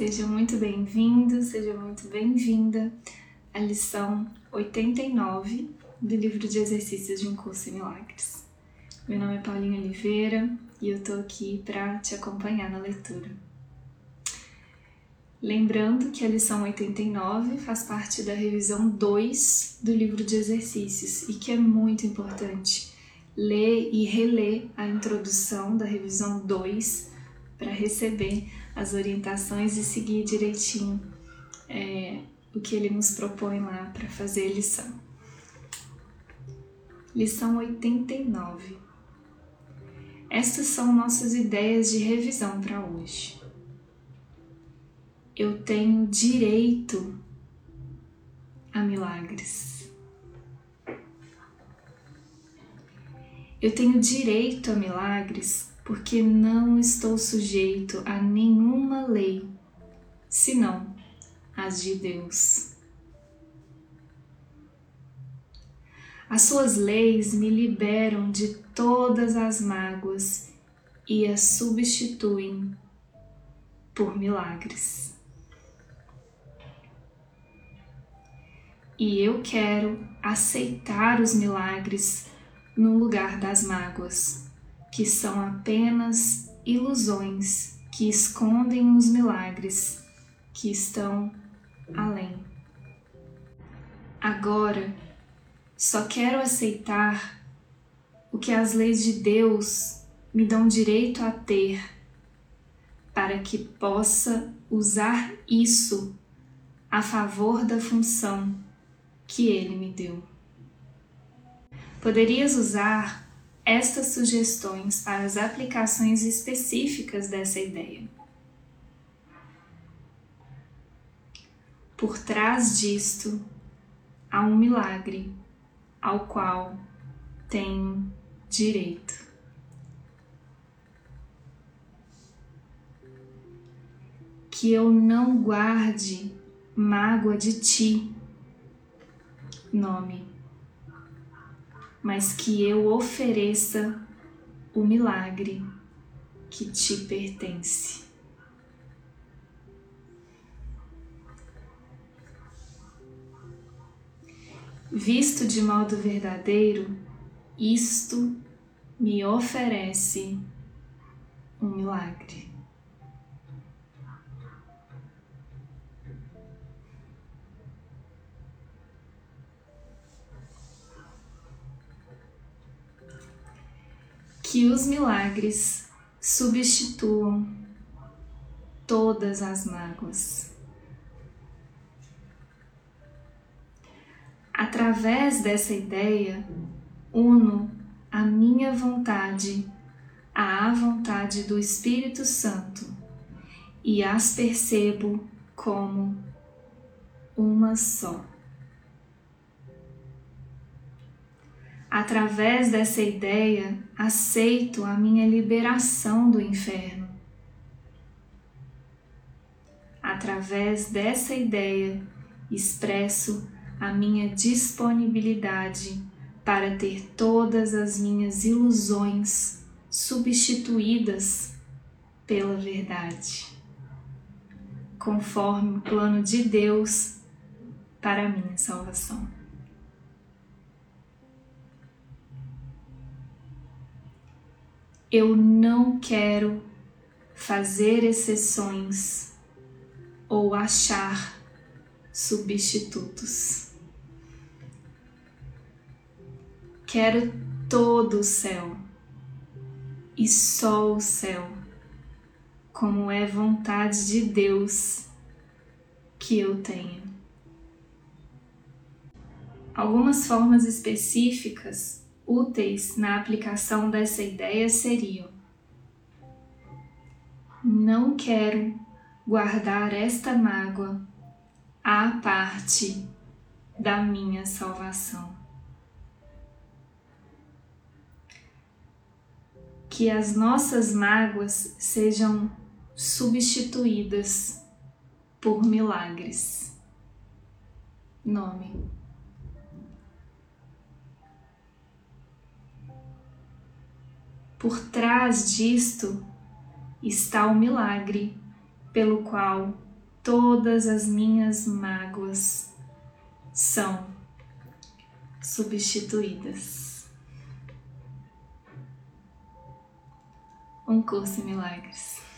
Seja muito bem-vindo, seja muito bem-vinda à lição 89 do livro de exercícios de um curso em milagres. Meu nome é Paulinha Oliveira e eu tô aqui para te acompanhar na leitura. Lembrando que a lição 89 faz parte da revisão 2 do livro de exercícios e que é muito importante ler e reler a introdução da revisão 2 para receber as orientações e seguir direitinho é, o que ele nos propõe lá para fazer a lição. Lição 89. Estas são nossas ideias de revisão para hoje. Eu tenho direito a milagres. Eu tenho direito a milagres porque não estou sujeito a nenhuma lei, senão as de Deus. As suas leis me liberam de todas as mágoas e as substituem por milagres. E eu quero aceitar os milagres no lugar das mágoas que são apenas ilusões que escondem os milagres que estão além. Agora, só quero aceitar o que as leis de Deus me dão direito a ter, para que possa usar isso a favor da função que Ele me deu. Poderias usar estas sugestões para as aplicações específicas dessa ideia. Por trás disto há um milagre ao qual tenho direito. Que eu não guarde mágoa de ti, nome mas que eu ofereça o milagre que te pertence. Visto de modo verdadeiro, isto me oferece um milagre. Que os milagres substituam todas as mágoas. Através dessa ideia, uno a minha vontade à vontade do Espírito Santo e as percebo como uma só. Através dessa ideia, aceito a minha liberação do inferno. Através dessa ideia, expresso a minha disponibilidade para ter todas as minhas ilusões substituídas pela verdade, conforme o plano de Deus para a minha salvação. Eu não quero fazer exceções ou achar substitutos. Quero todo o céu e só o céu, como é vontade de Deus que eu tenho. Algumas formas específicas úteis na aplicação dessa ideia seriam: não quero guardar esta mágoa à parte da minha salvação. Que as nossas mágoas sejam substituídas por milagres. Nome. Por trás disto está o milagre pelo qual todas as minhas mágoas são substituídas. Um curso em milagres.